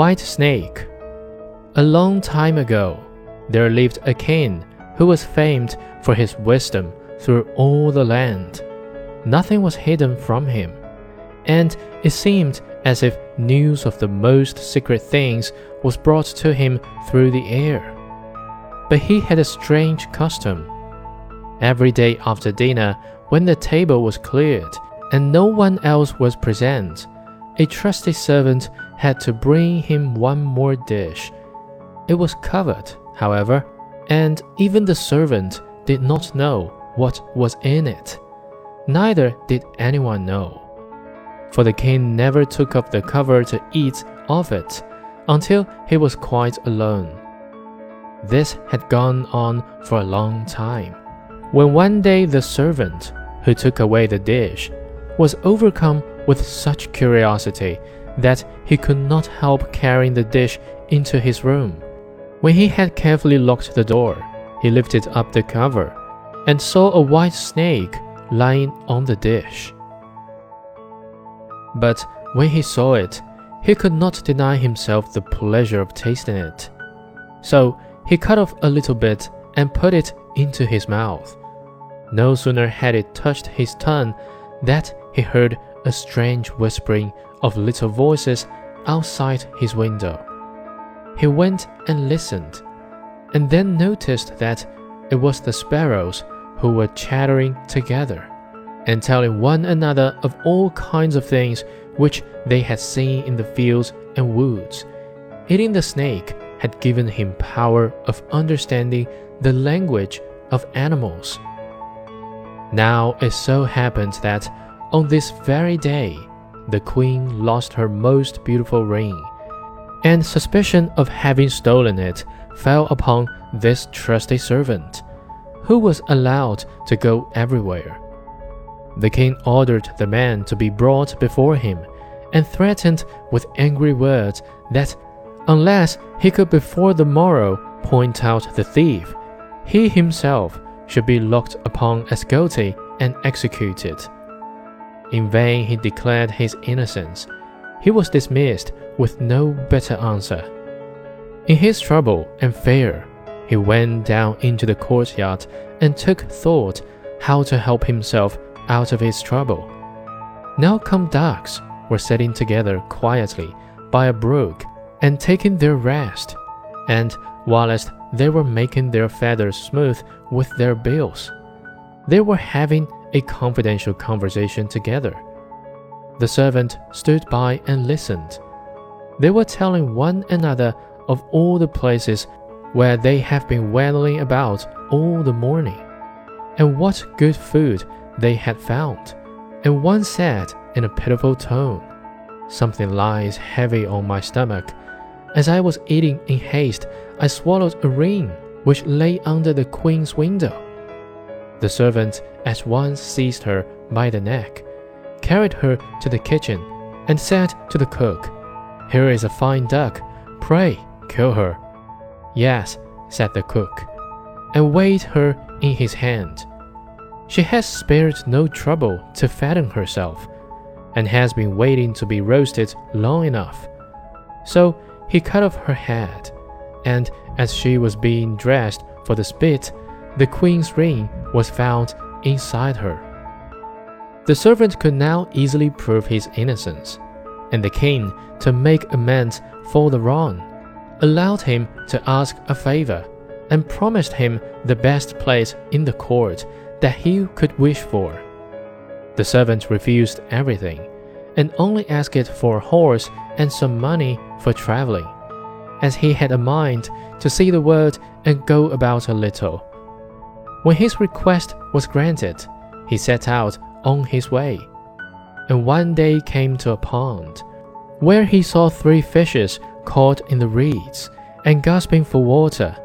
White Snake. A long time ago, there lived a king who was famed for his wisdom through all the land. Nothing was hidden from him, and it seemed as if news of the most secret things was brought to him through the air. But he had a strange custom. Every day after dinner, when the table was cleared and no one else was present, a trusty servant had to bring him one more dish. It was covered, however, and even the servant did not know what was in it. Neither did anyone know. For the king never took up the cover to eat of it until he was quite alone. This had gone on for a long time. When one day the servant, who took away the dish, was overcome with such curiosity that he could not help carrying the dish into his room. When he had carefully locked the door, he lifted up the cover and saw a white snake lying on the dish. But when he saw it, he could not deny himself the pleasure of tasting it. So he cut off a little bit and put it into his mouth. No sooner had it touched his tongue that he heard a strange whispering of little voices outside his window. He went and listened, and then noticed that it was the sparrows who were chattering together and telling one another of all kinds of things which they had seen in the fields and woods. Eating the snake had given him power of understanding the language of animals. Now it so happened that on this very day, the queen lost her most beautiful ring, and suspicion of having stolen it fell upon this trusty servant, who was allowed to go everywhere. The king ordered the man to be brought before him and threatened with angry words that unless he could before the morrow point out the thief, he himself should be looked upon as guilty and executed. In vain he declared his innocence. He was dismissed with no better answer. In his trouble and fear, he went down into the courtyard and took thought how to help himself out of his trouble. Now come ducks were sitting together quietly by a brook and taking their rest, and whilst they were making their feathers smooth with their bills, they were having a confidential conversation together. The servant stood by and listened. They were telling one another of all the places where they have been wandering about all the morning, and what good food they had found. And one said in a pitiful tone, Something lies heavy on my stomach. As I was eating in haste, I swallowed a ring which lay under the queen's window. The servant at once seized her by the neck, carried her to the kitchen, and said to the cook, Here is a fine duck, pray kill her. Yes, said the cook, and weighed her in his hand. She has spared no trouble to fatten herself, and has been waiting to be roasted long enough. So he cut off her head, and as she was being dressed for the spit, the queen's ring was found inside her. The servant could now easily prove his innocence, and the king, to make amends for the wrong, allowed him to ask a favor and promised him the best place in the court that he could wish for. The servant refused everything and only asked for a horse and some money for traveling, as he had a mind to see the world and go about a little. When his request was granted, he set out on his way, and one day came to a pond, where he saw three fishes caught in the reeds and gasping for water.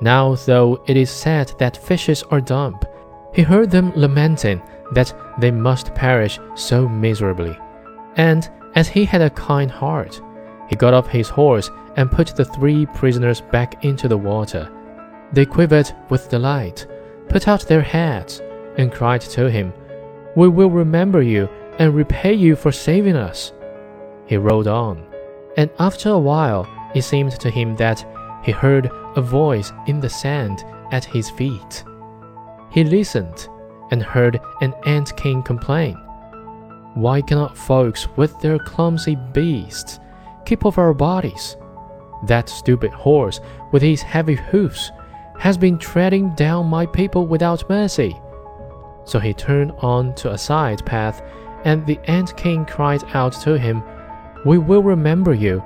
Now, though it is said that fishes are dumb, he heard them lamenting that they must perish so miserably. And as he had a kind heart, he got off his horse and put the three prisoners back into the water. They quivered with delight, put out their heads, and cried to him, We will remember you and repay you for saving us. He rode on, And after a while, it seemed to him that he heard a voice in the sand at his feet. He listened and heard an ant king complain. Why cannot folks with their clumsy beasts keep off our bodies? That stupid horse with his heavy hoofs has been treading down my people without mercy. So he turned on to a side path, and the ant king cried out to him, We will remember you.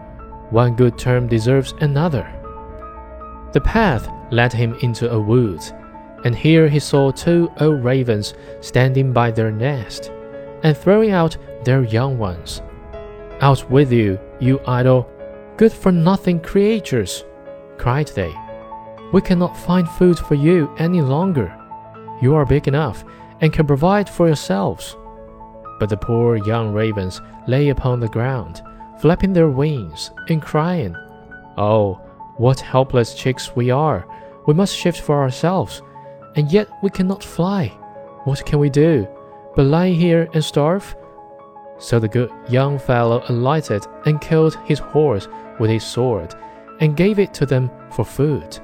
One good term deserves another. The path led him into a wood, and here he saw two old ravens standing by their nest, and throwing out their young ones. Out with you, you idle, good for nothing creatures, cried they. We cannot find food for you any longer. You are big enough and can provide for yourselves. But the poor young ravens lay upon the ground, flapping their wings and crying, Oh, what helpless chicks we are! We must shift for ourselves, and yet we cannot fly. What can we do? But lie here and starve? So the good young fellow alighted and killed his horse with his sword, and gave it to them for food.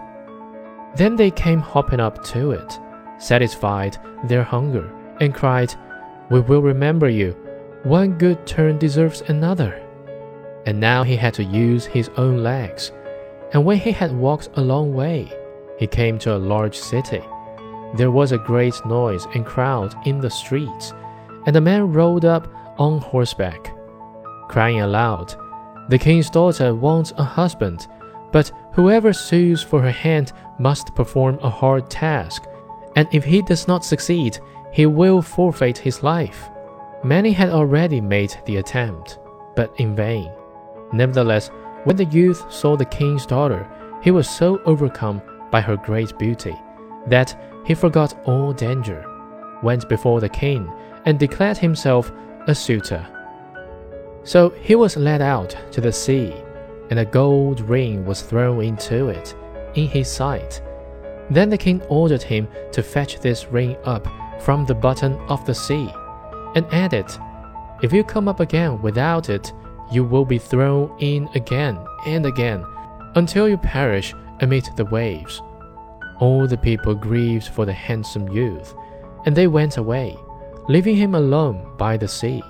Then they came hopping up to it, satisfied their hunger, and cried, We will remember you. One good turn deserves another. And now he had to use his own legs. And when he had walked a long way, he came to a large city. There was a great noise and crowd in the streets, and a man rode up on horseback, crying aloud, The king's daughter wants a husband but whoever sues for her hand must perform a hard task, and if he does not succeed, he will forfeit his life. Many had already made the attempt, but in vain. Nevertheless, when the youth saw the king's daughter, he was so overcome by her great beauty that he forgot all danger, went before the king, and declared himself a suitor. So he was led out to the sea and a gold ring was thrown into it in his sight. Then the king ordered him to fetch this ring up from the bottom of the sea, and added, If you come up again without it, you will be thrown in again and again until you perish amid the waves. All the people grieved for the handsome youth, and they went away, leaving him alone by the sea.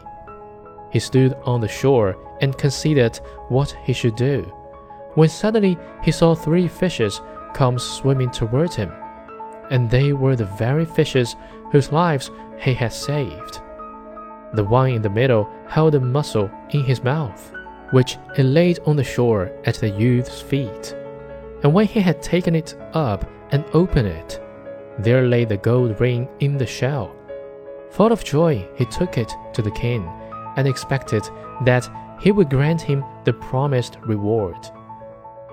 He stood on the shore and considered what he should do, when suddenly he saw three fishes come swimming toward him, and they were the very fishes whose lives he had saved. The one in the middle held a mussel in his mouth, which he laid on the shore at the youth's feet. And when he had taken it up and opened it, there lay the gold ring in the shell. Full of joy, he took it to the king and expected that he would grant him the promised reward.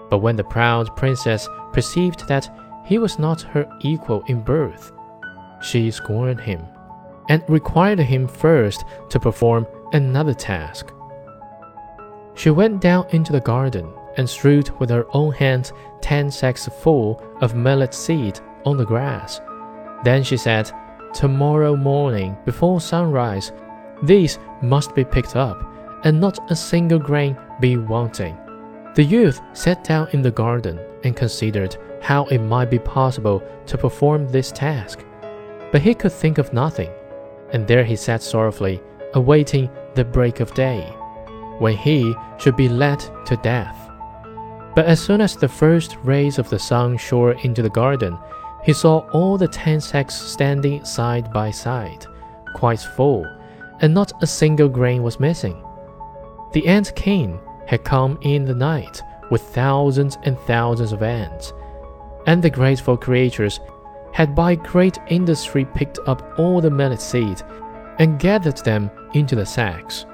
But when the proud princess perceived that he was not her equal in birth, she scorned him and required him first to perform another task. She went down into the garden and strewed with her own hands ten sacks full of millet seed on the grass. Then she said, Tomorrow morning, before sunrise, these must be picked up and not a single grain be wanting. The youth sat down in the garden and considered how it might be possible to perform this task. But he could think of nothing, and there he sat sorrowfully, awaiting the break of day, when he should be led to death. But as soon as the first rays of the sun shone into the garden, he saw all the ten sacks standing side by side, quite full, and not a single grain was missing. The ant king had come in the night with thousands and thousands of ants, and the grateful creatures had by great industry picked up all the millet seed and gathered them into the sacks.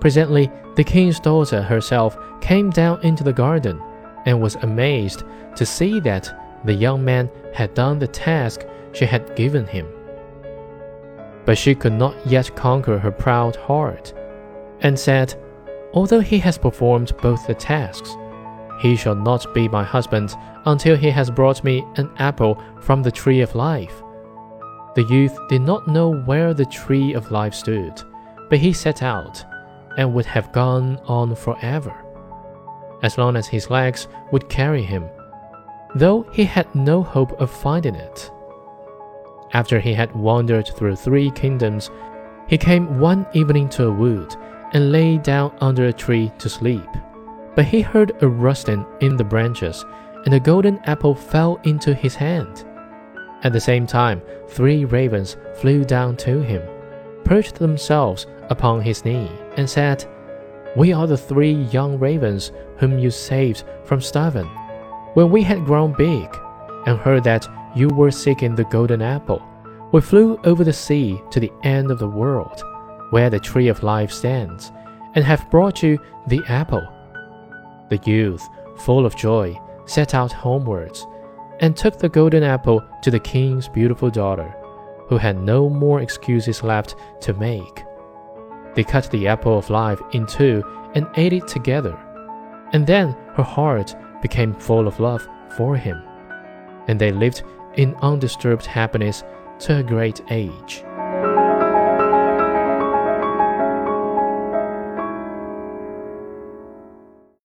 Presently, the king's daughter herself came down into the garden and was amazed to see that the young man had done the task she had given him. But she could not yet conquer her proud heart, and said, Although he has performed both the tasks, he shall not be my husband until he has brought me an apple from the tree of life. The youth did not know where the tree of life stood, but he set out and would have gone on forever. as long as his legs would carry him, though he had no hope of finding it. After he had wandered through three kingdoms, he came one evening to a wood and lay down under a tree to sleep. But he heard a rustling in the branches, and a golden apple fell into his hand. At the same time, three ravens flew down to him, perched themselves upon his knee, and said, We are the three young ravens whom you saved from starving. When we had grown big and heard that you were seeking the golden apple, we flew over the sea to the end of the world, where the tree of life stands, and have brought you the apple. The youth, full of joy, set out homewards, and took the golden apple to the king's beautiful daughter, who had no more excuses left to make. They cut the apple of life in two and ate it together, and then her heart became full of love for him, and they lived in undisturbed happiness to a great age.